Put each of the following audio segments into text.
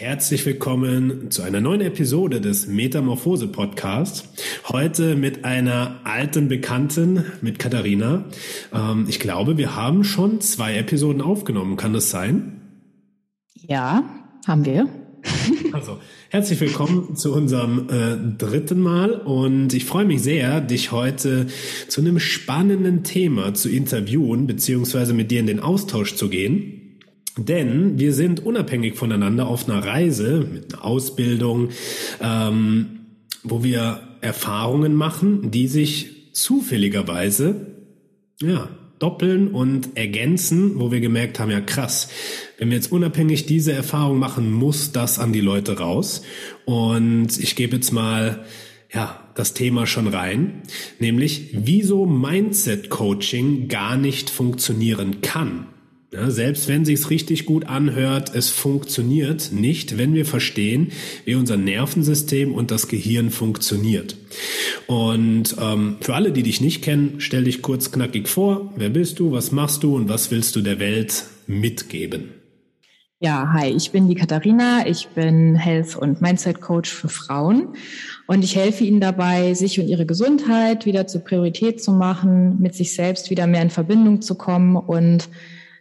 Herzlich willkommen zu einer neuen Episode des Metamorphose Podcasts. Heute mit einer alten Bekannten, mit Katharina. Ähm, ich glaube, wir haben schon zwei Episoden aufgenommen. Kann das sein? Ja, haben wir. Also, herzlich willkommen zu unserem äh, dritten Mal und ich freue mich sehr, dich heute zu einem spannenden Thema zu interviewen, beziehungsweise mit dir in den Austausch zu gehen. Denn wir sind unabhängig voneinander auf einer Reise mit einer Ausbildung, ähm, wo wir Erfahrungen machen, die sich zufälligerweise ja, doppeln und ergänzen, wo wir gemerkt haben, ja krass, wenn wir jetzt unabhängig diese Erfahrung machen, muss das an die Leute raus. Und ich gebe jetzt mal ja, das Thema schon rein, nämlich wieso Mindset Coaching gar nicht funktionieren kann. Ja, selbst wenn sich's richtig gut anhört, es funktioniert nicht, wenn wir verstehen, wie unser Nervensystem und das Gehirn funktioniert. Und ähm, für alle, die dich nicht kennen, stell dich kurz knackig vor. Wer bist du? Was machst du? Und was willst du der Welt mitgeben? Ja, hi, ich bin die Katharina. Ich bin Health- und Mindset-Coach für Frauen. Und ich helfe ihnen dabei, sich und ihre Gesundheit wieder zur Priorität zu machen, mit sich selbst wieder mehr in Verbindung zu kommen und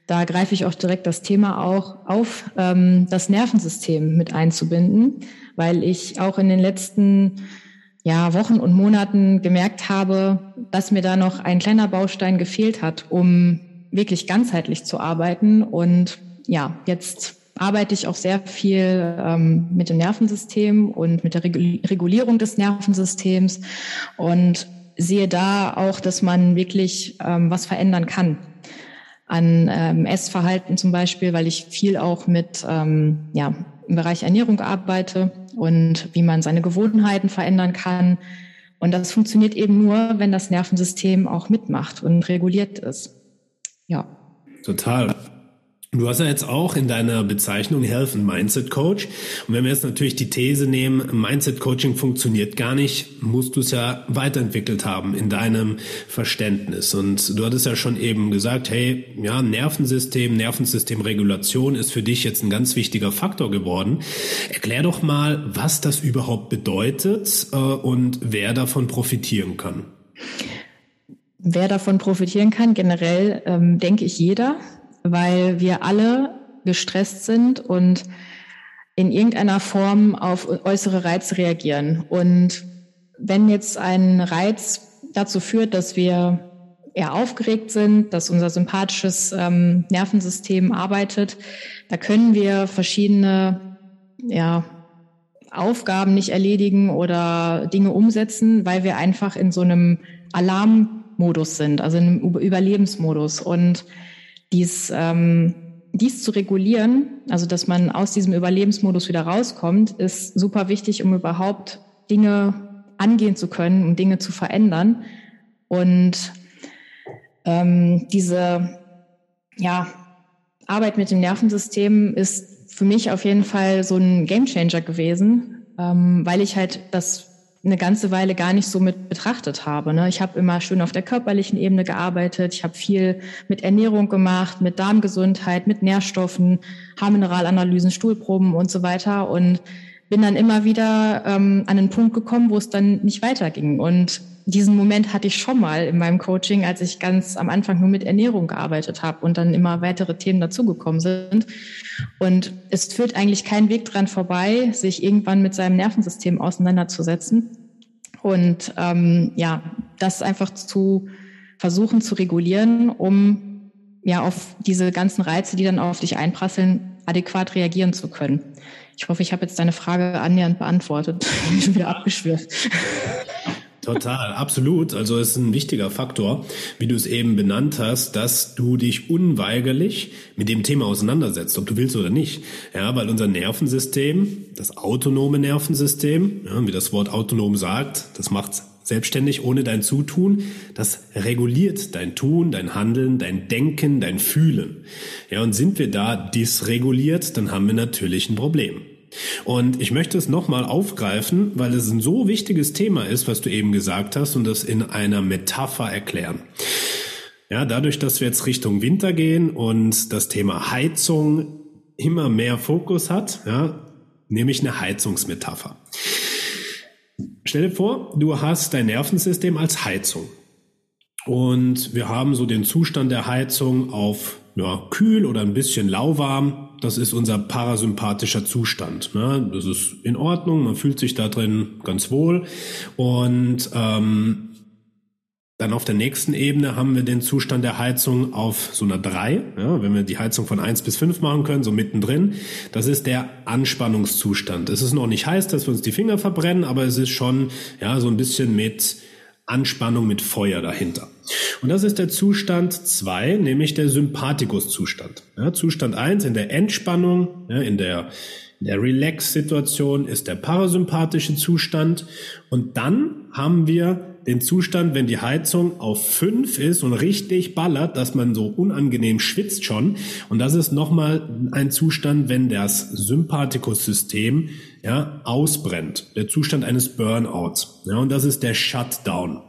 da greife ich auch direkt das Thema auch auf, ähm, das Nervensystem mit einzubinden, weil ich auch in den letzten ja, Wochen und Monaten gemerkt habe, dass mir da noch ein kleiner Baustein gefehlt hat, um wirklich ganzheitlich zu arbeiten. Und ja, jetzt arbeite ich auch sehr viel ähm, mit dem Nervensystem und mit der Regulierung des Nervensystems und sehe da auch, dass man wirklich ähm, was verändern kann an ähm, Essverhalten zum Beispiel, weil ich viel auch mit ähm, ja, im Bereich Ernährung arbeite und wie man seine Gewohnheiten verändern kann. Und das funktioniert eben nur, wenn das Nervensystem auch mitmacht und reguliert ist. Ja. Total. Du hast ja jetzt auch in deiner Bezeichnung Health and Mindset Coach. Und wenn wir jetzt natürlich die These nehmen, Mindset Coaching funktioniert gar nicht, musst du es ja weiterentwickelt haben in deinem Verständnis. Und du hattest ja schon eben gesagt, hey, ja, Nervensystem, Nervensystemregulation ist für dich jetzt ein ganz wichtiger Faktor geworden. Erklär doch mal, was das überhaupt bedeutet äh, und wer davon profitieren kann. Wer davon profitieren kann, generell ähm, denke ich jeder weil wir alle gestresst sind und in irgendeiner Form auf äußere Reize reagieren. Und wenn jetzt ein Reiz dazu führt, dass wir eher aufgeregt sind, dass unser sympathisches ähm, Nervensystem arbeitet, da können wir verschiedene ja, Aufgaben nicht erledigen oder Dinge umsetzen, weil wir einfach in so einem Alarmmodus sind, also in einem Überlebensmodus. Und dies, ähm, dies zu regulieren, also dass man aus diesem Überlebensmodus wieder rauskommt, ist super wichtig, um überhaupt Dinge angehen zu können, um Dinge zu verändern. Und ähm, diese ja, Arbeit mit dem Nervensystem ist für mich auf jeden Fall so ein Gamechanger gewesen, ähm, weil ich halt das eine ganze Weile gar nicht so mit betrachtet habe. Ne? Ich habe immer schön auf der körperlichen Ebene gearbeitet. Ich habe viel mit Ernährung gemacht, mit Darmgesundheit, mit Nährstoffen, Haarmineralanalysen, Stuhlproben und so weiter und bin dann immer wieder ähm, an einen Punkt gekommen, wo es dann nicht weiterging. Und diesen Moment hatte ich schon mal in meinem Coaching, als ich ganz am Anfang nur mit Ernährung gearbeitet habe und dann immer weitere Themen dazugekommen sind. Und es führt eigentlich kein Weg dran vorbei, sich irgendwann mit seinem Nervensystem auseinanderzusetzen. Und ähm, ja, das einfach zu versuchen zu regulieren, um ja auf diese ganzen Reize, die dann auf dich einprasseln, adäquat reagieren zu können. Ich hoffe, ich habe jetzt deine Frage annähernd beantwortet. Ich bin wieder abgeschwirrt. Total, absolut. Also es ist ein wichtiger Faktor, wie du es eben benannt hast, dass du dich unweigerlich mit dem Thema auseinandersetzt, ob du willst oder nicht. Ja, weil unser Nervensystem, das autonome Nervensystem, ja, wie das Wort autonom sagt, das macht's selbstständig ohne dein Zutun. Das reguliert dein Tun, dein Handeln, dein Denken, dein Fühlen. Ja, und sind wir da dysreguliert, dann haben wir natürlich ein Problem. Und ich möchte es nochmal aufgreifen, weil es ein so wichtiges Thema ist, was du eben gesagt hast, und das in einer Metapher erklären. Ja, dadurch, dass wir jetzt Richtung Winter gehen und das Thema Heizung immer mehr Fokus hat, ja, nehme ich eine Heizungsmetapher. Stell dir vor, du hast dein Nervensystem als Heizung. Und wir haben so den Zustand der Heizung auf ja, kühl oder ein bisschen lauwarm. Das ist unser parasympathischer Zustand. Ne? Das ist in Ordnung, man fühlt sich da drin ganz wohl. Und ähm, dann auf der nächsten Ebene haben wir den Zustand der Heizung auf so einer 3. Ja, wenn wir die Heizung von 1 bis 5 machen können, so mittendrin. Das ist der Anspannungszustand. Es ist noch nicht heiß, dass wir uns die Finger verbrennen, aber es ist schon ja, so ein bisschen mit Anspannung, mit Feuer dahinter. Und das ist der Zustand 2, nämlich der Sympathikus-Zustand. Ja, Zustand 1 in der Entspannung, ja, in der in der Relax-Situation ist der parasympathische Zustand. Und dann haben wir den Zustand, wenn die Heizung auf fünf ist und richtig ballert, dass man so unangenehm schwitzt schon. Und das ist nochmal ein Zustand, wenn das Sympathikussystem ja, ausbrennt. Der Zustand eines Burnouts. Ja, und das ist der Shutdown.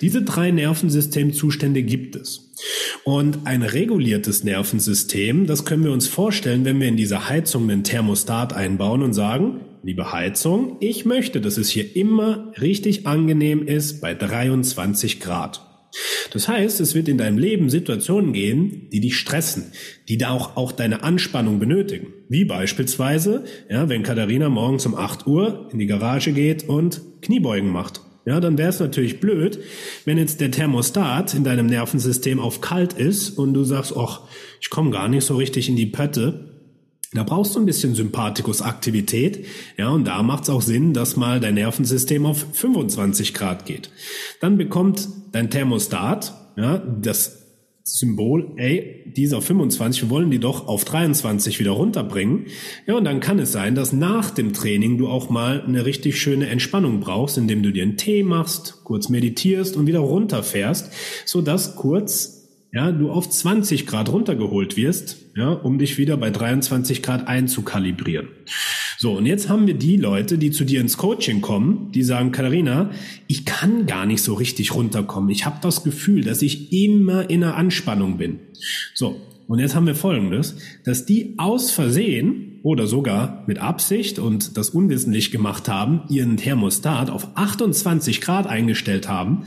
Diese drei Nervensystemzustände gibt es. Und ein reguliertes Nervensystem, das können wir uns vorstellen, wenn wir in diese Heizung einen Thermostat einbauen und sagen, liebe Heizung, ich möchte, dass es hier immer richtig angenehm ist bei 23 Grad. Das heißt, es wird in deinem Leben Situationen gehen, die dich stressen, die da auch, auch deine Anspannung benötigen. Wie beispielsweise, ja, wenn Katharina morgens um 8 Uhr in die Garage geht und Kniebeugen macht. Ja, dann wäre es natürlich blöd, wenn jetzt der Thermostat in deinem Nervensystem auf kalt ist und du sagst, ach, ich komme gar nicht so richtig in die Pötte da brauchst du ein bisschen Sympathikus-Aktivität. Ja, und da macht es auch Sinn, dass mal dein Nervensystem auf 25 Grad geht. Dann bekommt dein Thermostat, ja, das Symbol, ey, dieser 25, wir wollen die doch auf 23 wieder runterbringen. Ja, und dann kann es sein, dass nach dem Training du auch mal eine richtig schöne Entspannung brauchst, indem du dir einen Tee machst, kurz meditierst und wieder runterfährst, so dass kurz ja, du auf 20 Grad runtergeholt wirst, ja, um dich wieder bei 23 Grad einzukalibrieren. So, und jetzt haben wir die Leute, die zu dir ins Coaching kommen, die sagen, Katharina, ich kann gar nicht so richtig runterkommen. Ich habe das Gefühl, dass ich immer in einer Anspannung bin. So, und jetzt haben wir Folgendes, dass die aus Versehen oder sogar mit Absicht und das unwissentlich gemacht haben, ihren Thermostat auf 28 Grad eingestellt haben.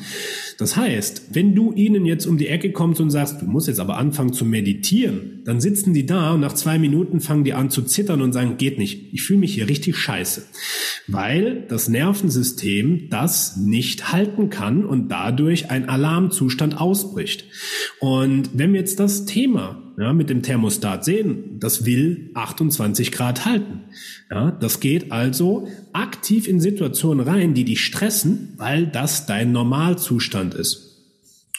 Das heißt, wenn du ihnen jetzt um die Ecke kommst und sagst, du musst jetzt aber anfangen zu meditieren, dann sitzen die da und nach zwei Minuten fangen die an zu zittern und sagen, geht nicht, ich fühle mich hier richtig scheiße. Weil das Nervensystem das nicht halten kann und dadurch ein Alarmzustand ausbricht. Und wenn wir jetzt das Thema ja, mit dem Thermostat sehen, das will 28 Grad halten. Ja, das geht also aktiv in Situationen rein, die dich stressen, weil das dein Normalzustand ist.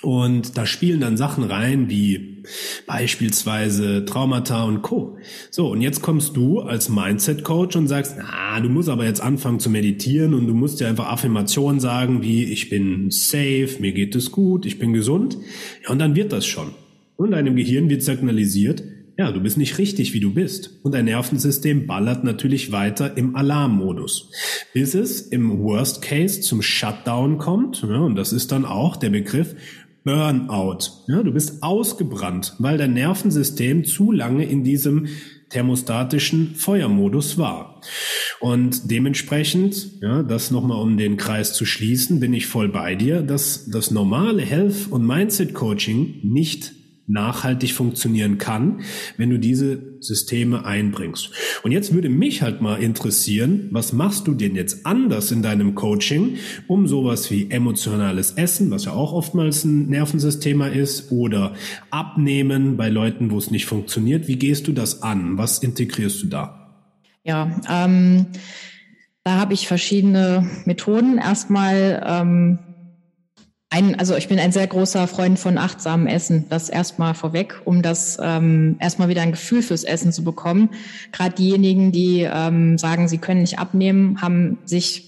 Und da spielen dann Sachen rein wie beispielsweise Traumata und Co. So, und jetzt kommst du als Mindset-Coach und sagst, na, du musst aber jetzt anfangen zu meditieren und du musst dir einfach Affirmationen sagen wie, ich bin safe, mir geht es gut, ich bin gesund. Ja, und dann wird das schon. Und deinem Gehirn wird signalisiert, ja, du bist nicht richtig, wie du bist. Und dein Nervensystem ballert natürlich weiter im Alarmmodus, bis es im Worst Case zum Shutdown kommt. Ja, und das ist dann auch der Begriff Burnout. Ja, du bist ausgebrannt, weil dein Nervensystem zu lange in diesem thermostatischen Feuermodus war. Und dementsprechend, ja, das nochmal um den Kreis zu schließen, bin ich voll bei dir, dass das normale Health- und Mindset-Coaching nicht nachhaltig funktionieren kann, wenn du diese Systeme einbringst. Und jetzt würde mich halt mal interessieren, was machst du denn jetzt anders in deinem Coaching, um sowas wie emotionales Essen, was ja auch oftmals ein Nervensystema ist, oder Abnehmen bei Leuten, wo es nicht funktioniert. Wie gehst du das an? Was integrierst du da? Ja, ähm, da habe ich verschiedene Methoden. Erstmal ähm, ein, also ich bin ein sehr großer Freund von achtsamem Essen. Das erstmal vorweg, um das ähm, erstmal wieder ein Gefühl fürs Essen zu bekommen. Gerade diejenigen, die ähm, sagen, sie können nicht abnehmen, haben sich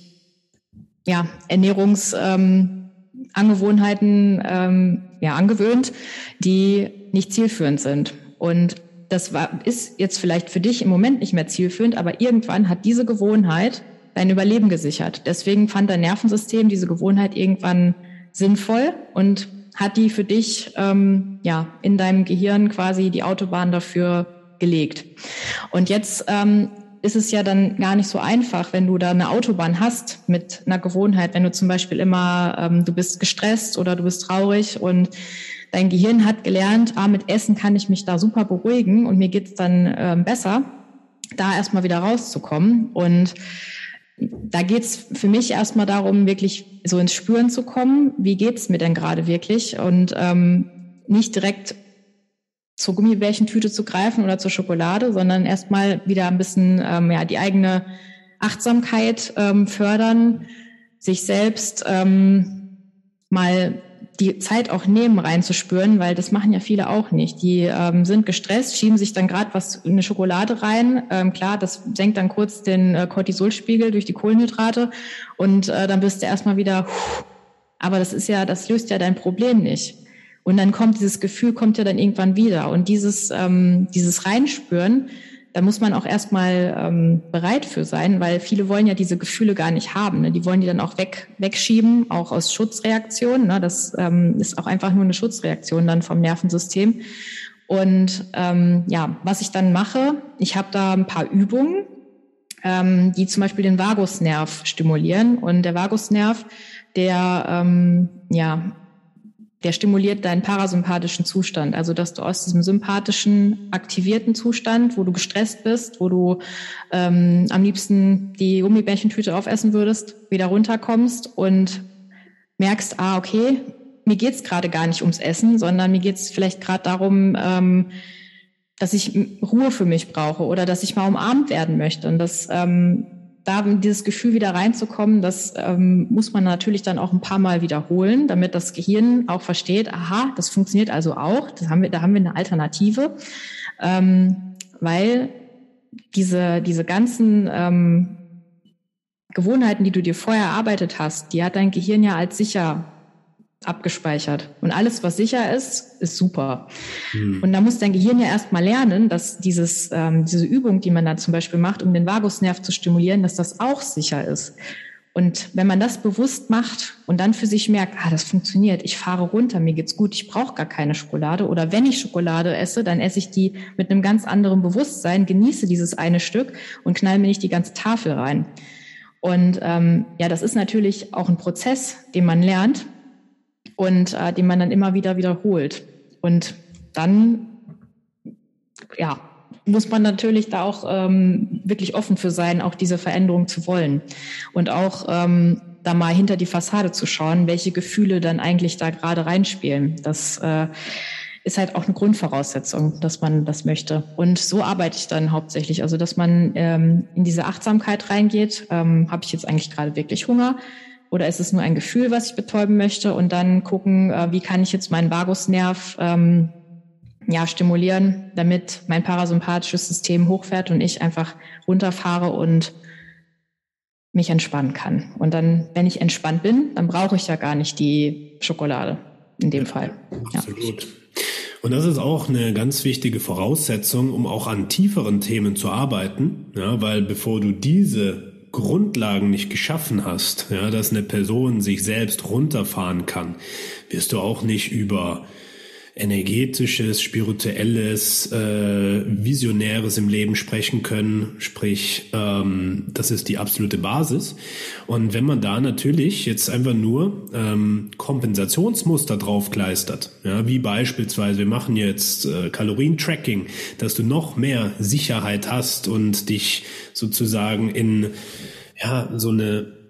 ja, Ernährungsangewohnheiten ähm, ähm, ja, angewöhnt, die nicht zielführend sind. Und das war, ist jetzt vielleicht für dich im Moment nicht mehr zielführend, aber irgendwann hat diese Gewohnheit dein Überleben gesichert. Deswegen fand dein Nervensystem diese Gewohnheit irgendwann sinnvoll und hat die für dich ähm, ja in deinem Gehirn quasi die Autobahn dafür gelegt. Und jetzt ähm, ist es ja dann gar nicht so einfach, wenn du da eine Autobahn hast mit einer Gewohnheit, wenn du zum Beispiel immer, ähm, du bist gestresst oder du bist traurig und dein Gehirn hat gelernt, ah, mit Essen kann ich mich da super beruhigen und mir geht's dann ähm, besser, da erstmal wieder rauszukommen. Und da geht's für mich erstmal darum, wirklich so ins Spüren zu kommen, wie geht's mir denn gerade wirklich? Und ähm, nicht direkt zur Gummibärchentüte zu greifen oder zur Schokolade, sondern erstmal wieder ein bisschen ähm, ja, die eigene Achtsamkeit ähm, fördern, sich selbst ähm, mal die Zeit auch nehmen, reinzuspüren, weil das machen ja viele auch nicht. Die ähm, sind gestresst, schieben sich dann gerade was in eine Schokolade rein. Ähm, klar, das senkt dann kurz den äh, Cortisolspiegel durch die Kohlenhydrate und äh, dann bist du erstmal wieder. Aber das ist ja, das löst ja dein Problem nicht. Und dann kommt dieses Gefühl, kommt ja dann irgendwann wieder. Und dieses, ähm, dieses Reinspüren, da muss man auch erstmal ähm, bereit für sein, weil viele wollen ja diese Gefühle gar nicht haben. Ne? Die wollen die dann auch weg, wegschieben, auch aus Schutzreaktionen. Ne? Das ähm, ist auch einfach nur eine Schutzreaktion dann vom Nervensystem. Und ähm, ja, was ich dann mache, ich habe da ein paar Übungen, ähm, die zum Beispiel den Vagusnerv stimulieren. Und der Vagusnerv, der ähm, ja der stimuliert deinen parasympathischen Zustand. Also, dass du aus diesem sympathischen, aktivierten Zustand, wo du gestresst bist, wo du ähm, am liebsten die Gummibärchentüte aufessen würdest, wieder runterkommst und merkst, ah, okay, mir geht's gerade gar nicht ums Essen, sondern mir geht's vielleicht gerade darum, ähm, dass ich Ruhe für mich brauche oder dass ich mal umarmt werden möchte. Und das ähm, da dieses Gefühl wieder reinzukommen, das ähm, muss man natürlich dann auch ein paar Mal wiederholen, damit das Gehirn auch versteht, aha, das funktioniert also auch, das haben wir, da haben wir eine Alternative, ähm, weil diese, diese ganzen ähm, Gewohnheiten, die du dir vorher erarbeitet hast, die hat dein Gehirn ja als sicher abgespeichert. Und alles, was sicher ist, ist super. Hm. Und da muss dein Gehirn ja erstmal lernen, dass dieses, ähm, diese Übung, die man da zum Beispiel macht, um den Vagusnerv zu stimulieren, dass das auch sicher ist. Und wenn man das bewusst macht und dann für sich merkt, ah, das funktioniert, ich fahre runter, mir geht's gut, ich brauche gar keine Schokolade. Oder wenn ich Schokolade esse, dann esse ich die mit einem ganz anderen Bewusstsein, genieße dieses eine Stück und knall mir nicht die ganze Tafel rein. Und ähm, ja, das ist natürlich auch ein Prozess, den man lernt und äh, den man dann immer wieder wiederholt. Und dann, ja, muss man natürlich da auch ähm, wirklich offen für sein, auch diese Veränderung zu wollen und auch ähm, da mal hinter die Fassade zu schauen, welche Gefühle dann eigentlich da gerade reinspielen. Das äh, ist halt auch eine Grundvoraussetzung, dass man das möchte. Und so arbeite ich dann hauptsächlich. Also, dass man ähm, in diese Achtsamkeit reingeht. Ähm, Habe ich jetzt eigentlich gerade wirklich Hunger? Oder ist es nur ein Gefühl, was ich betäuben möchte? Und dann gucken, äh, wie kann ich jetzt meinen Vagusnerv ähm, ja, stimulieren, damit mein parasympathisches System hochfährt und ich einfach runterfahre und mich entspannen kann. Und dann, wenn ich entspannt bin, dann brauche ich ja gar nicht die Schokolade in dem Fall. Absolut. Ja. Und das ist auch eine ganz wichtige Voraussetzung, um auch an tieferen Themen zu arbeiten, ja, weil bevor du diese Grundlagen nicht geschaffen hast, ja, dass eine Person sich selbst runterfahren kann, wirst du auch nicht über energetisches, spirituelles, äh, visionäres im Leben sprechen können. Sprich, ähm, das ist die absolute Basis. Und wenn man da natürlich jetzt einfach nur ähm, Kompensationsmuster draufkleistert, ja, wie beispielsweise, wir machen jetzt äh, Kalorientracking, dass du noch mehr Sicherheit hast und dich sozusagen in ja so eine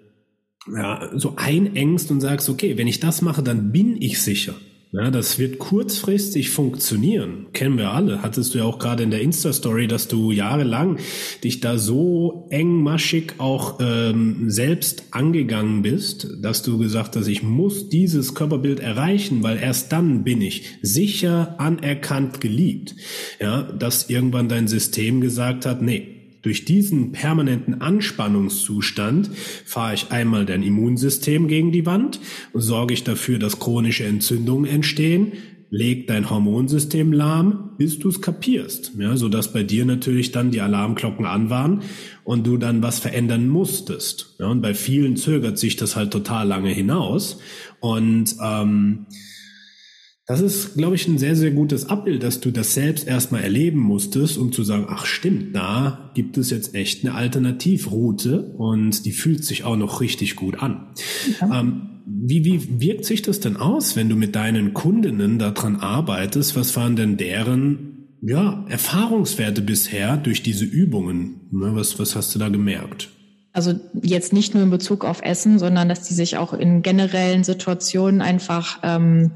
ja, so einengst und sagst, okay, wenn ich das mache, dann bin ich sicher. Ja, das wird kurzfristig funktionieren. Kennen wir alle. Hattest du ja auch gerade in der Insta-Story, dass du jahrelang dich da so engmaschig auch ähm, selbst angegangen bist, dass du gesagt hast, ich muss dieses Körperbild erreichen, weil erst dann bin ich sicher, anerkannt, geliebt. Ja, dass irgendwann dein System gesagt hat, nee, durch diesen permanenten Anspannungszustand fahre ich einmal dein Immunsystem gegen die Wand sorge ich dafür, dass chronische Entzündungen entstehen, leg dein Hormonsystem lahm, bis du es kapierst, ja, so dass bei dir natürlich dann die Alarmglocken an waren und du dann was verändern musstest. Ja, und bei vielen zögert sich das halt total lange hinaus und ähm, das ist, glaube ich, ein sehr, sehr gutes Abbild, dass du das selbst erstmal erleben musstest, um zu sagen, ach stimmt, da gibt es jetzt echt eine Alternativroute und die fühlt sich auch noch richtig gut an. Ja. Ähm, wie, wie wirkt sich das denn aus, wenn du mit deinen Kundinnen daran arbeitest? Was waren denn deren ja, Erfahrungswerte bisher durch diese Übungen? Ne, was, was hast du da gemerkt? Also jetzt nicht nur in Bezug auf Essen, sondern dass die sich auch in generellen Situationen einfach ähm,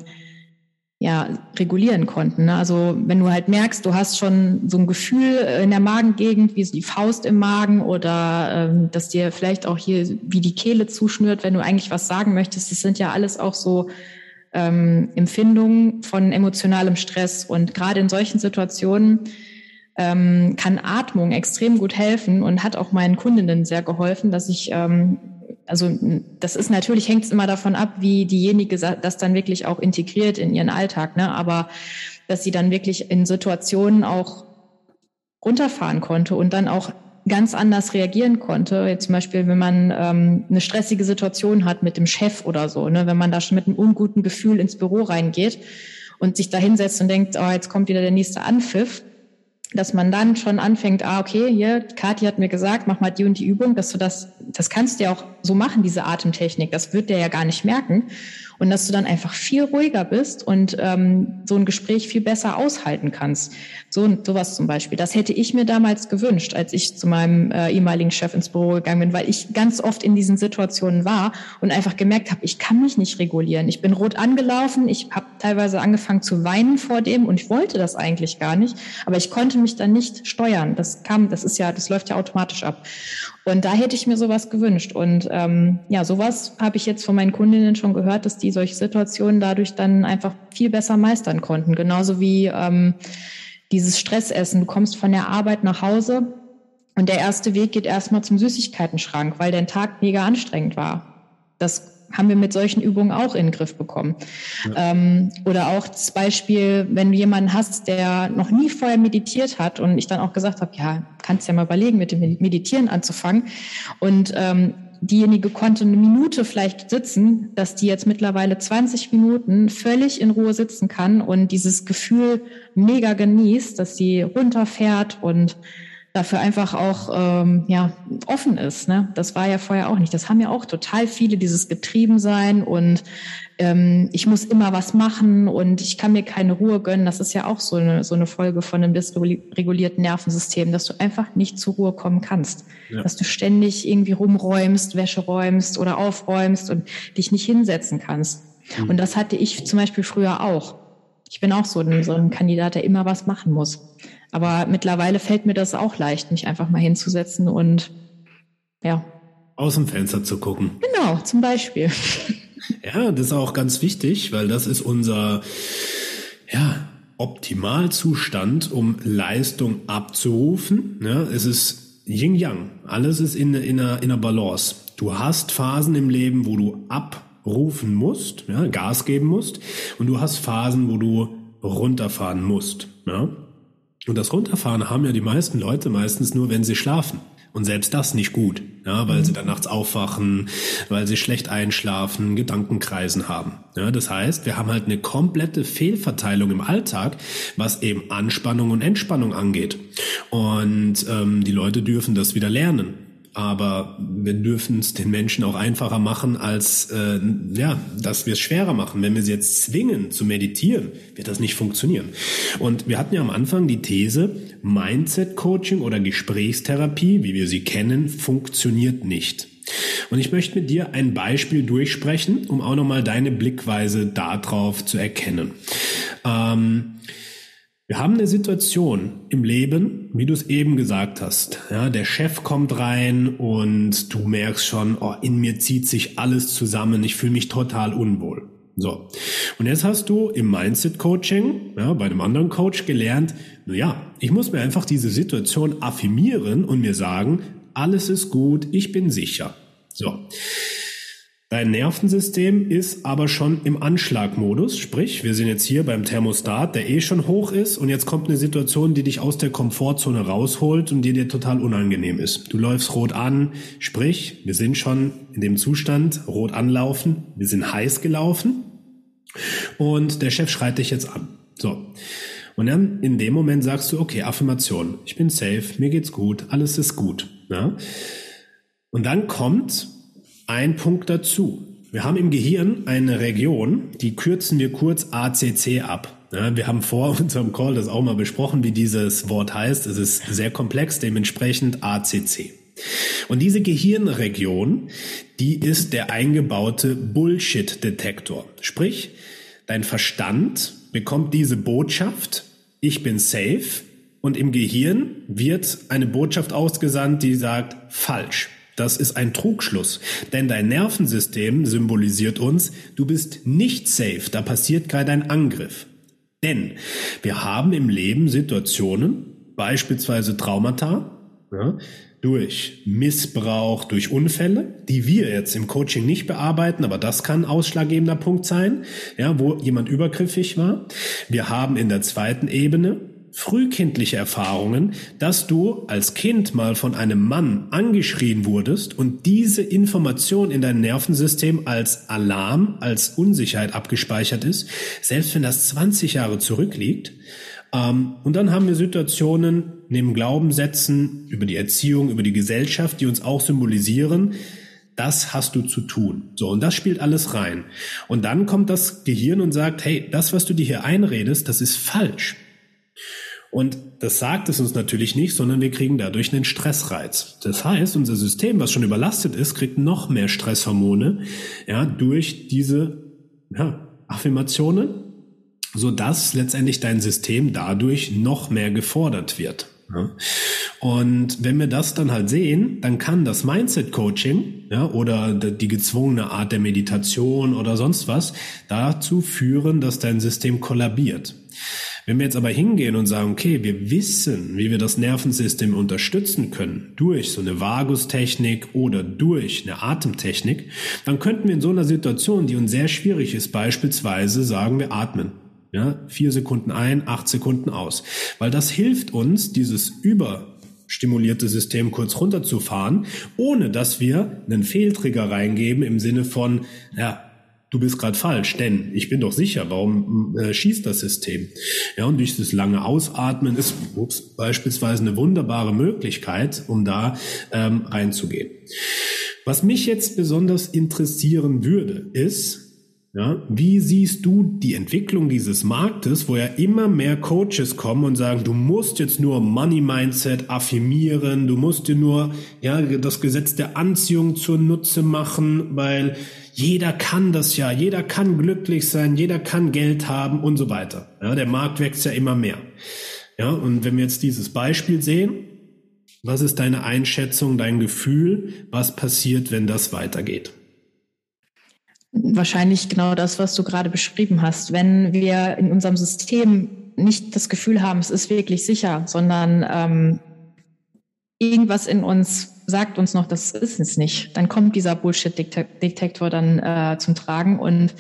ja, regulieren konnten. Ne? Also wenn du halt merkst, du hast schon so ein Gefühl in der Magengegend, wie so die Faust im Magen oder ähm, dass dir vielleicht auch hier wie die Kehle zuschnürt, wenn du eigentlich was sagen möchtest, das sind ja alles auch so ähm, Empfindungen von emotionalem Stress. Und gerade in solchen Situationen ähm, kann Atmung extrem gut helfen und hat auch meinen Kundinnen sehr geholfen, dass ich ähm, also das ist natürlich hängt es immer davon ab, wie diejenige das dann wirklich auch integriert in ihren Alltag, ne? Aber dass sie dann wirklich in Situationen auch runterfahren konnte und dann auch ganz anders reagieren konnte. Jetzt zum Beispiel, wenn man ähm, eine stressige Situation hat mit dem Chef oder so, ne? wenn man da schon mit einem unguten Gefühl ins Büro reingeht und sich da hinsetzt und denkt, oh, jetzt kommt wieder der nächste Anpfiff, dass man dann schon anfängt, ah, okay, hier, Kathi hat mir gesagt, mach mal die und die Übung, dass du das, das kannst du ja auch so machen, diese Atemtechnik. Das wird der ja gar nicht merken und dass du dann einfach viel ruhiger bist und ähm, so ein Gespräch viel besser aushalten kannst. So sowas zum Beispiel. Das hätte ich mir damals gewünscht, als ich zu meinem äh, ehemaligen Chef ins Büro gegangen bin, weil ich ganz oft in diesen Situationen war und einfach gemerkt habe, ich kann mich nicht regulieren. Ich bin rot angelaufen, ich habe teilweise angefangen zu weinen vor dem und ich wollte das eigentlich gar nicht, aber ich konnte mich dann nicht steuern. Das kam, das ist ja, das läuft ja automatisch ab. Und da hätte ich mir sowas gewünscht. Und ähm, ja, sowas habe ich jetzt von meinen Kundinnen schon gehört, dass die solche Situationen dadurch dann einfach viel besser meistern konnten. Genauso wie ähm, dieses Stressessen. Du kommst von der Arbeit nach Hause und der erste Weg geht erstmal zum Süßigkeitenschrank, weil dein Tag mega anstrengend war. Das haben wir mit solchen Übungen auch in den Griff bekommen. Ja. Ähm, oder auch das Beispiel, wenn du jemanden hast, der noch nie vorher meditiert hat und ich dann auch gesagt habe, ja, kannst ja mal überlegen, mit dem Meditieren anzufangen. Und ähm, diejenige konnte eine Minute vielleicht sitzen, dass die jetzt mittlerweile 20 Minuten völlig in Ruhe sitzen kann und dieses Gefühl mega genießt, dass sie runterfährt und dafür einfach auch ähm, ja offen ist. Ne? Das war ja vorher auch nicht. Das haben ja auch total viele dieses Getriebensein und ähm, ich muss immer was machen und ich kann mir keine Ruhe gönnen. Das ist ja auch so eine so eine Folge von einem dysregulierten Nervensystem, dass du einfach nicht zur Ruhe kommen kannst, ja. dass du ständig irgendwie rumräumst, Wäsche räumst oder aufräumst und dich nicht hinsetzen kannst. Mhm. Und das hatte ich zum Beispiel früher auch. Ich bin auch so ein, so ein Kandidat, der immer was machen muss. Aber mittlerweile fällt mir das auch leicht, mich einfach mal hinzusetzen und ja. Aus dem Fenster zu gucken. Genau, zum Beispiel. Ja, das ist auch ganz wichtig, weil das ist unser, ja, Optimalzustand, um Leistung abzurufen. Ja, es ist Yin-Yang. Alles ist in, in, einer, in einer Balance. Du hast Phasen im Leben, wo du abrufen musst, ja, Gas geben musst, und du hast Phasen, wo du runterfahren musst. Ja. Und das Runterfahren haben ja die meisten Leute meistens nur, wenn sie schlafen. Und selbst das nicht gut, ja, weil mhm. sie dann nachts aufwachen, weil sie schlecht einschlafen, Gedankenkreisen haben. Ja, das heißt, wir haben halt eine komplette Fehlverteilung im Alltag, was eben Anspannung und Entspannung angeht. Und ähm, die Leute dürfen das wieder lernen aber wir dürfen es den Menschen auch einfacher machen, als äh, ja, dass wir es schwerer machen. Wenn wir sie jetzt zwingen zu meditieren, wird das nicht funktionieren. Und wir hatten ja am Anfang die These, Mindset-Coaching oder Gesprächstherapie, wie wir sie kennen, funktioniert nicht. Und ich möchte mit dir ein Beispiel durchsprechen, um auch nochmal deine Blickweise darauf zu erkennen. Ähm, wir haben eine Situation im Leben, wie du es eben gesagt hast. Ja, der Chef kommt rein und du merkst schon, oh, in mir zieht sich alles zusammen. Ich fühle mich total unwohl. So. Und jetzt hast du im Mindset Coaching, ja, bei einem anderen Coach gelernt, na ja, ich muss mir einfach diese Situation affirmieren und mir sagen, alles ist gut, ich bin sicher. So. Dein Nervensystem ist aber schon im Anschlagmodus, sprich, wir sind jetzt hier beim Thermostat, der eh schon hoch ist und jetzt kommt eine Situation, die dich aus der Komfortzone rausholt und die dir total unangenehm ist. Du läufst rot an, sprich, wir sind schon in dem Zustand, rot anlaufen, wir sind heiß gelaufen und der Chef schreit dich jetzt an. So. Und dann in dem Moment sagst du, okay, Affirmation, ich bin safe, mir geht's gut, alles ist gut. Ja? Und dann kommt ein Punkt dazu. Wir haben im Gehirn eine Region, die kürzen wir kurz ACC ab. Ja, wir haben vor unserem Call das auch mal besprochen, wie dieses Wort heißt. Es ist sehr komplex, dementsprechend ACC. Und diese Gehirnregion, die ist der eingebaute Bullshit-Detektor. Sprich, dein Verstand bekommt diese Botschaft, ich bin safe, und im Gehirn wird eine Botschaft ausgesandt, die sagt, falsch. Das ist ein Trugschluss, denn dein Nervensystem symbolisiert uns, du bist nicht safe, da passiert gerade ein Angriff. Denn wir haben im Leben Situationen, beispielsweise Traumata, ja, durch Missbrauch, durch Unfälle, die wir jetzt im Coaching nicht bearbeiten, aber das kann ein ausschlaggebender Punkt sein, ja, wo jemand übergriffig war. Wir haben in der zweiten Ebene frühkindliche Erfahrungen, dass du als Kind mal von einem Mann angeschrien wurdest und diese Information in deinem Nervensystem als Alarm, als Unsicherheit abgespeichert ist, selbst wenn das 20 Jahre zurückliegt. Ähm, und dann haben wir Situationen neben Glaubenssätzen über die Erziehung, über die Gesellschaft, die uns auch symbolisieren, das hast du zu tun. So, und das spielt alles rein. Und dann kommt das Gehirn und sagt, hey, das, was du dir hier einredest, das ist falsch. Und das sagt es uns natürlich nicht, sondern wir kriegen dadurch einen Stressreiz. Das heißt, unser System, was schon überlastet ist, kriegt noch mehr Stresshormone, ja, durch diese, ja, Affirmationen, so dass letztendlich dein System dadurch noch mehr gefordert wird. Ja. Und wenn wir das dann halt sehen, dann kann das Mindset Coaching ja, oder die gezwungene Art der Meditation oder sonst was dazu führen, dass dein System kollabiert. Wenn wir jetzt aber hingehen und sagen, okay, wir wissen, wie wir das Nervensystem unterstützen können durch so eine Vagustechnik oder durch eine Atemtechnik, dann könnten wir in so einer Situation, die uns sehr schwierig ist, beispielsweise sagen, wir atmen. Ja, vier Sekunden ein, acht Sekunden aus. Weil das hilft uns, dieses überstimulierte System kurz runterzufahren, ohne dass wir einen Fehltrigger reingeben im Sinne von, ja, du bist gerade falsch, denn ich bin doch sicher, warum äh, schießt das System? Ja, und durch das lange Ausatmen ist ups, beispielsweise eine wunderbare Möglichkeit, um da ähm, reinzugehen. Was mich jetzt besonders interessieren würde, ist, ja, wie siehst du die Entwicklung dieses Marktes, wo ja immer mehr Coaches kommen und sagen, du musst jetzt nur Money Mindset affirmieren, du musst dir nur ja das Gesetz der Anziehung zur Nutze machen, weil jeder kann das ja, jeder kann glücklich sein, jeder kann Geld haben und so weiter. Ja, der Markt wächst ja immer mehr. Ja, und wenn wir jetzt dieses Beispiel sehen, was ist deine Einschätzung, dein Gefühl, was passiert, wenn das weitergeht? Wahrscheinlich genau das, was du gerade beschrieben hast. Wenn wir in unserem System nicht das Gefühl haben, es ist wirklich sicher, sondern ähm, irgendwas in uns sagt uns noch, das ist es nicht, dann kommt dieser Bullshit-Detektor dann äh, zum Tragen und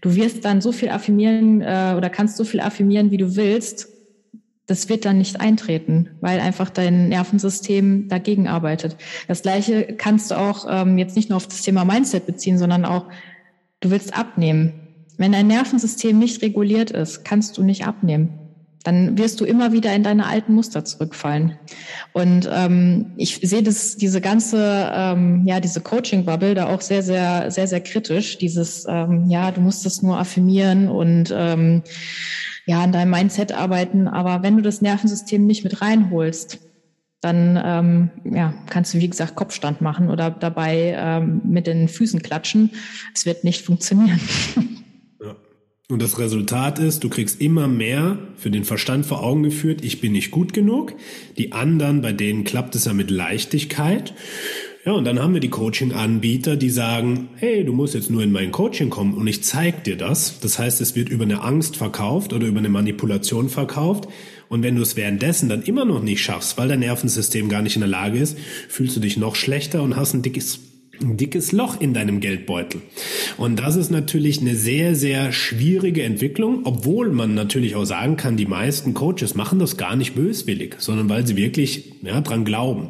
du wirst dann so viel affirmieren äh, oder kannst so viel affirmieren, wie du willst. Das wird dann nicht eintreten, weil einfach dein Nervensystem dagegen arbeitet. Das Gleiche kannst du auch ähm, jetzt nicht nur auf das Thema Mindset beziehen, sondern auch Du willst abnehmen. Wenn dein Nervensystem nicht reguliert ist, kannst du nicht abnehmen. Dann wirst du immer wieder in deine alten Muster zurückfallen. Und ähm, ich sehe das, diese ganze, ähm, ja, diese Coaching-Bubble da auch sehr, sehr, sehr, sehr kritisch. Dieses, ähm, ja, du musst das nur affirmieren und ähm, ja, an deinem Mindset arbeiten. Aber wenn du das Nervensystem nicht mit reinholst, dann ähm, ja, kannst du, wie gesagt, Kopfstand machen oder dabei ähm, mit den Füßen klatschen. Es wird nicht funktionieren. Und das Resultat ist, du kriegst immer mehr für den Verstand vor Augen geführt, ich bin nicht gut genug. Die anderen, bei denen klappt es ja mit Leichtigkeit. Ja, und dann haben wir die Coaching-Anbieter, die sagen, hey, du musst jetzt nur in mein Coaching kommen und ich zeig dir das. Das heißt, es wird über eine Angst verkauft oder über eine Manipulation verkauft. Und wenn du es währenddessen dann immer noch nicht schaffst, weil dein Nervensystem gar nicht in der Lage ist, fühlst du dich noch schlechter und hast ein dickes ein dickes Loch in deinem Geldbeutel. Und das ist natürlich eine sehr, sehr schwierige Entwicklung, obwohl man natürlich auch sagen kann, die meisten Coaches machen das gar nicht böswillig, sondern weil sie wirklich ja, dran glauben.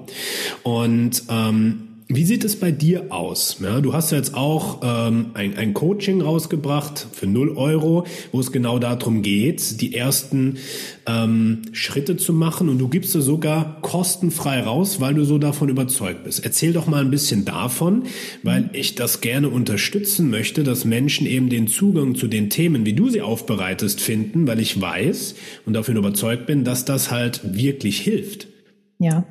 Und ähm, wie sieht es bei dir aus? Ja, du hast ja jetzt auch ähm, ein, ein Coaching rausgebracht für 0 Euro, wo es genau darum geht, die ersten ähm, Schritte zu machen und du gibst es sogar kostenfrei raus, weil du so davon überzeugt bist. Erzähl doch mal ein bisschen davon, weil ich das gerne unterstützen möchte, dass Menschen eben den Zugang zu den Themen, wie du sie aufbereitest, finden, weil ich weiß und davon überzeugt bin, dass das halt wirklich hilft. Ja,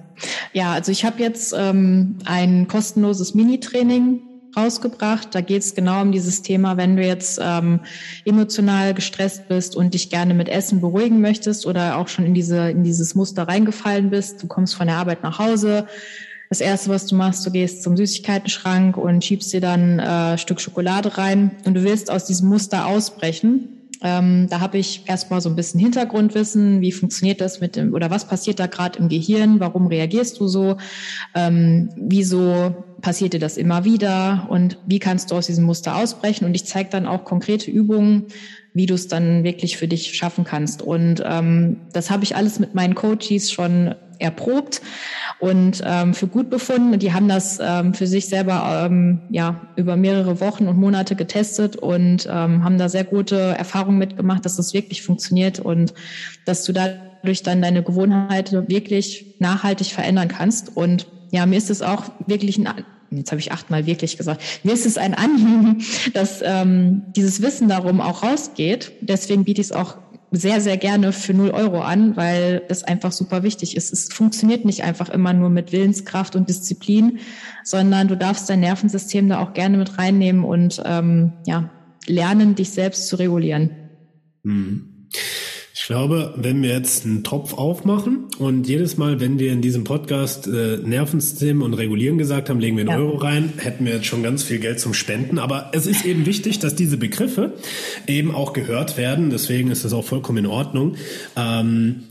ja, also ich habe jetzt ähm, ein kostenloses Mini-Training rausgebracht. Da geht es genau um dieses Thema, wenn du jetzt ähm, emotional gestresst bist und dich gerne mit Essen beruhigen möchtest oder auch schon in diese in dieses Muster reingefallen bist. Du kommst von der Arbeit nach Hause. Das erste, was du machst, du gehst zum Süßigkeitenschrank und schiebst dir dann äh, Stück Schokolade rein und du willst aus diesem Muster ausbrechen ähm, da habe ich erstmal so ein bisschen Hintergrundwissen, wie funktioniert das mit dem oder was passiert da gerade im Gehirn, warum reagierst du so, ähm, wieso passiert dir das immer wieder? Und wie kannst du aus diesem Muster ausbrechen? Und ich zeige dann auch konkrete Übungen, wie du es dann wirklich für dich schaffen kannst. Und ähm, das habe ich alles mit meinen Coaches schon erprobt und ähm, für gut befunden. Die haben das ähm, für sich selber ähm, ja über mehrere Wochen und Monate getestet und ähm, haben da sehr gute Erfahrungen mitgemacht, dass das wirklich funktioniert und dass du dadurch dann deine Gewohnheiten wirklich nachhaltig verändern kannst. Und ja, mir ist es auch wirklich ein jetzt habe ich achtmal wirklich gesagt, mir ist es ein Anliegen, dass ähm, dieses Wissen darum auch rausgeht. Deswegen biete ich es auch sehr, sehr gerne für 0 Euro an, weil es einfach super wichtig ist. Es funktioniert nicht einfach immer nur mit Willenskraft und Disziplin, sondern du darfst dein Nervensystem da auch gerne mit reinnehmen und ähm, ja, lernen, dich selbst zu regulieren. Mhm. Ich glaube, wenn wir jetzt einen Topf aufmachen und jedes Mal, wenn wir in diesem Podcast äh, Nervensystem und Regulieren gesagt haben, legen wir einen ja. Euro rein, hätten wir jetzt schon ganz viel Geld zum Spenden. Aber es ist eben wichtig, dass diese Begriffe eben auch gehört werden. Deswegen ist das auch vollkommen in Ordnung. Ähm,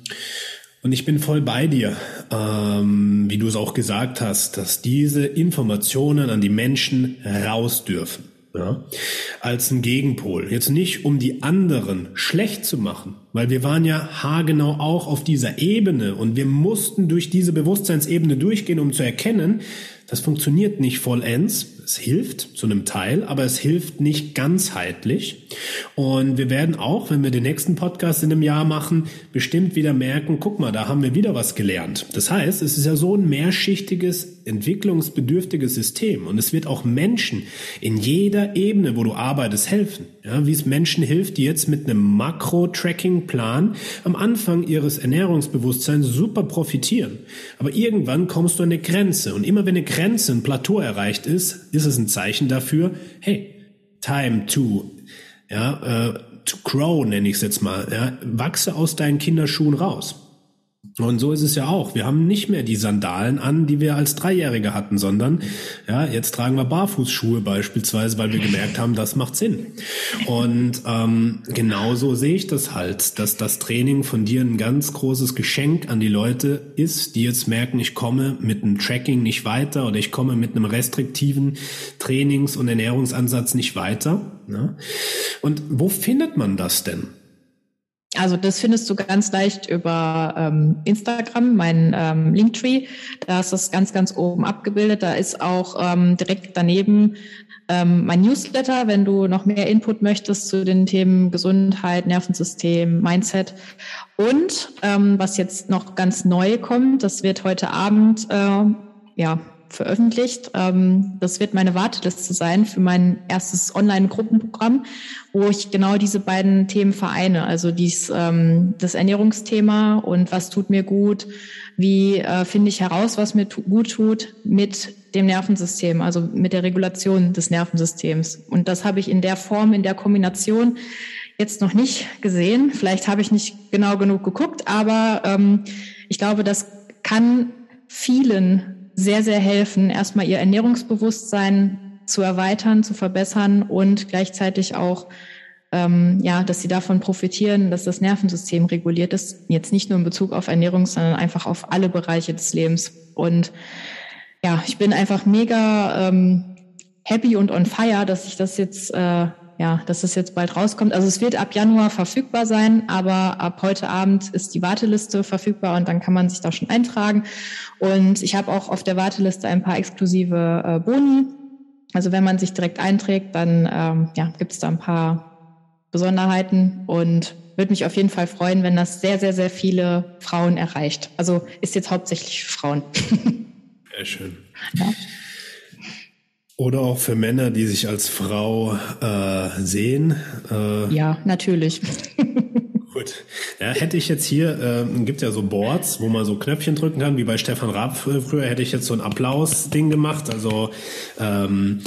und ich bin voll bei dir, ähm, wie du es auch gesagt hast, dass diese Informationen an die Menschen raus dürfen ja, als ein Gegenpol. Jetzt nicht, um die anderen schlecht zu machen, weil wir waren ja haargenau auch auf dieser Ebene und wir mussten durch diese Bewusstseinsebene durchgehen, um zu erkennen, das funktioniert nicht vollends. Es hilft zu einem Teil, aber es hilft nicht ganzheitlich. Und wir werden auch, wenn wir den nächsten Podcast in einem Jahr machen, bestimmt wieder merken, guck mal, da haben wir wieder was gelernt. Das heißt, es ist ja so ein mehrschichtiges entwicklungsbedürftiges System und es wird auch Menschen in jeder Ebene, wo du arbeitest, helfen. Ja, wie es Menschen hilft, die jetzt mit einem Makro-Tracking-Plan am Anfang ihres Ernährungsbewusstseins super profitieren. Aber irgendwann kommst du an eine Grenze und immer wenn eine Grenze, ein Plateau erreicht ist, ist es ein Zeichen dafür, hey, time to, ja, äh, to grow nenne ich es jetzt mal, ja, wachse aus deinen Kinderschuhen raus. Und so ist es ja auch. Wir haben nicht mehr die Sandalen an, die wir als Dreijährige hatten, sondern ja, jetzt tragen wir Barfußschuhe beispielsweise, weil wir gemerkt haben, das macht Sinn. Und ähm, genauso sehe ich das halt, dass das Training von dir ein ganz großes Geschenk an die Leute ist, die jetzt merken, ich komme mit einem Tracking nicht weiter oder ich komme mit einem restriktiven Trainings- und Ernährungsansatz nicht weiter. Ne? Und wo findet man das denn? Also das findest du ganz leicht über ähm, Instagram, mein ähm, Linktree. Da ist das ganz, ganz oben abgebildet. Da ist auch ähm, direkt daneben ähm, mein Newsletter, wenn du noch mehr Input möchtest zu den Themen Gesundheit, Nervensystem, Mindset. Und ähm, was jetzt noch ganz neu kommt, das wird heute Abend äh, ja veröffentlicht. Ähm, das wird meine Warteliste sein für mein erstes Online-Gruppenprogramm, wo ich genau diese beiden Themen vereine. Also dies, ähm, das Ernährungsthema und was tut mir gut, wie äh, finde ich heraus, was mir gut tut mit dem Nervensystem, also mit der Regulation des Nervensystems. Und das habe ich in der Form, in der Kombination jetzt noch nicht gesehen. Vielleicht habe ich nicht genau genug geguckt, aber ähm, ich glaube, das kann vielen sehr, sehr helfen, erstmal ihr Ernährungsbewusstsein zu erweitern, zu verbessern und gleichzeitig auch ähm, ja, dass sie davon profitieren, dass das Nervensystem reguliert ist. Jetzt nicht nur in Bezug auf Ernährung, sondern einfach auf alle Bereiche des Lebens. Und ja, ich bin einfach mega ähm, happy und on fire, dass ich das jetzt, äh, ja, dass das jetzt bald rauskommt. Also es wird ab Januar verfügbar sein, aber ab heute Abend ist die Warteliste verfügbar und dann kann man sich da schon eintragen. Und ich habe auch auf der Warteliste ein paar exklusive äh, Boni. Also wenn man sich direkt einträgt, dann ähm, ja, gibt es da ein paar Besonderheiten und würde mich auf jeden Fall freuen, wenn das sehr, sehr, sehr viele Frauen erreicht. Also ist jetzt hauptsächlich für Frauen. Sehr schön. Ja. Oder auch für Männer, die sich als Frau äh, sehen. Äh, ja, natürlich. Gut. Ja, hätte ich jetzt hier, äh, gibt ja so Boards, wo man so Knöpfchen drücken kann, wie bei Stefan Raab früher, hätte ich jetzt so ein Applaus-Ding gemacht. Also ähm,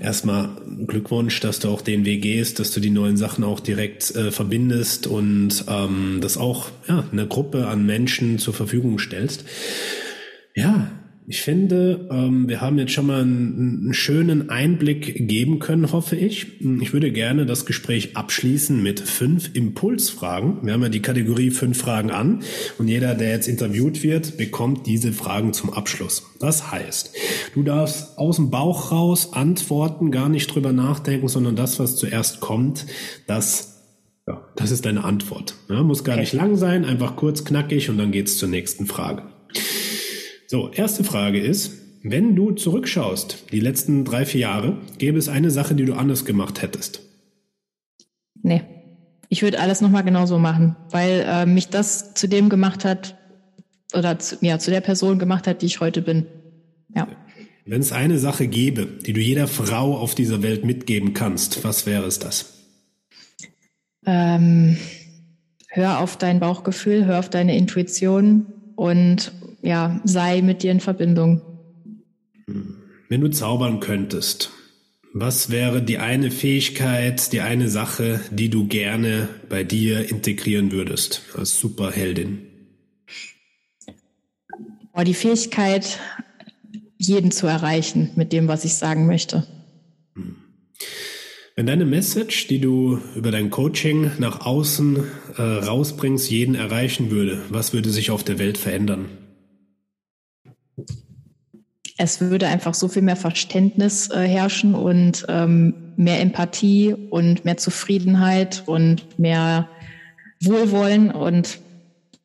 erstmal Glückwunsch, dass du auch den Weg gehst, dass du die neuen Sachen auch direkt äh, verbindest und ähm, das auch ja, eine Gruppe an Menschen zur Verfügung stellst. Ja, ich finde, ähm, wir haben jetzt schon mal einen, einen, schönen Einblick geben können, hoffe ich. Ich würde gerne das Gespräch abschließen mit fünf Impulsfragen. Wir haben ja die Kategorie fünf Fragen an und jeder, der jetzt interviewt wird, bekommt diese Fragen zum Abschluss. Das heißt, du darfst aus dem Bauch raus antworten, gar nicht drüber nachdenken, sondern das, was zuerst kommt, das ja, das ist deine Antwort. Ja, muss gar nicht lang sein, einfach kurz, knackig und dann geht's zur nächsten Frage. So, erste Frage ist, wenn du zurückschaust, die letzten drei, vier Jahre, gäbe es eine Sache, die du anders gemacht hättest? Nee. Ich würde alles nochmal genauso machen, weil äh, mich das zu dem gemacht hat, oder zu, ja, zu der Person gemacht hat, die ich heute bin. Ja. Wenn es eine Sache gäbe, die du jeder Frau auf dieser Welt mitgeben kannst, was wäre es das? Ähm, hör auf dein Bauchgefühl, hör auf deine Intuition und ja, sei mit dir in Verbindung. Wenn du zaubern könntest, was wäre die eine Fähigkeit, die eine Sache, die du gerne bei dir integrieren würdest als Superheldin? Oh, die Fähigkeit, jeden zu erreichen mit dem, was ich sagen möchte. Wenn deine Message, die du über dein Coaching nach außen äh, rausbringst, jeden erreichen würde, was würde sich auf der Welt verändern? Es würde einfach so viel mehr Verständnis äh, herrschen und ähm, mehr Empathie und mehr Zufriedenheit und mehr Wohlwollen. Und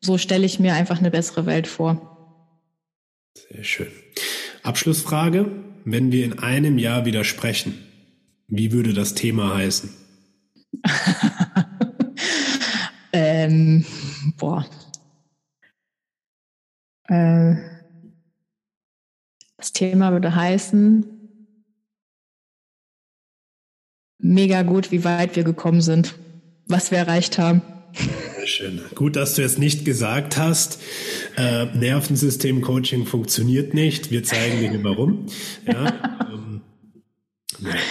so stelle ich mir einfach eine bessere Welt vor. Sehr schön. Abschlussfrage. Wenn wir in einem Jahr wieder sprechen, wie würde das Thema heißen? ähm, boah. Äh, das Thema würde heißen, mega gut, wie weit wir gekommen sind, was wir erreicht haben. Sehr schön. Gut, dass du jetzt nicht gesagt hast, äh, Nervensystem-Coaching funktioniert nicht. Wir zeigen dir warum. Ja, ähm,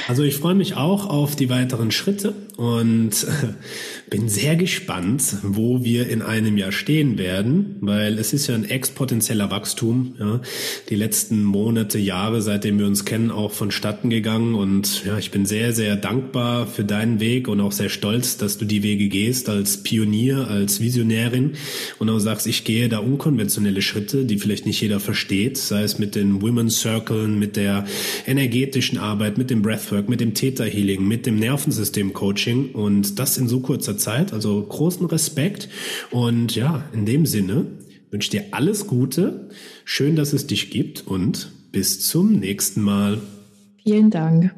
also ich freue mich auch auf die weiteren Schritte und bin sehr gespannt, wo wir in einem Jahr stehen werden, weil es ist ja ein exponentieller Wachstum. Ja. Die letzten Monate, Jahre, seitdem wir uns kennen, auch vonstatten gegangen und ja, ich bin sehr, sehr dankbar für deinen Weg und auch sehr stolz, dass du die Wege gehst als Pionier, als Visionärin und auch sagst, ich gehe da unkonventionelle Schritte, die vielleicht nicht jeder versteht, sei es mit den Women's Circle, mit der energetischen Arbeit, mit dem Breathwork, mit dem Theta Healing, mit dem Nervensystem Coaching und das in so kurzer Zeit. Also großen Respekt. Und ja, in dem Sinne wünsche dir alles Gute. Schön, dass es dich gibt und bis zum nächsten Mal. Vielen Dank.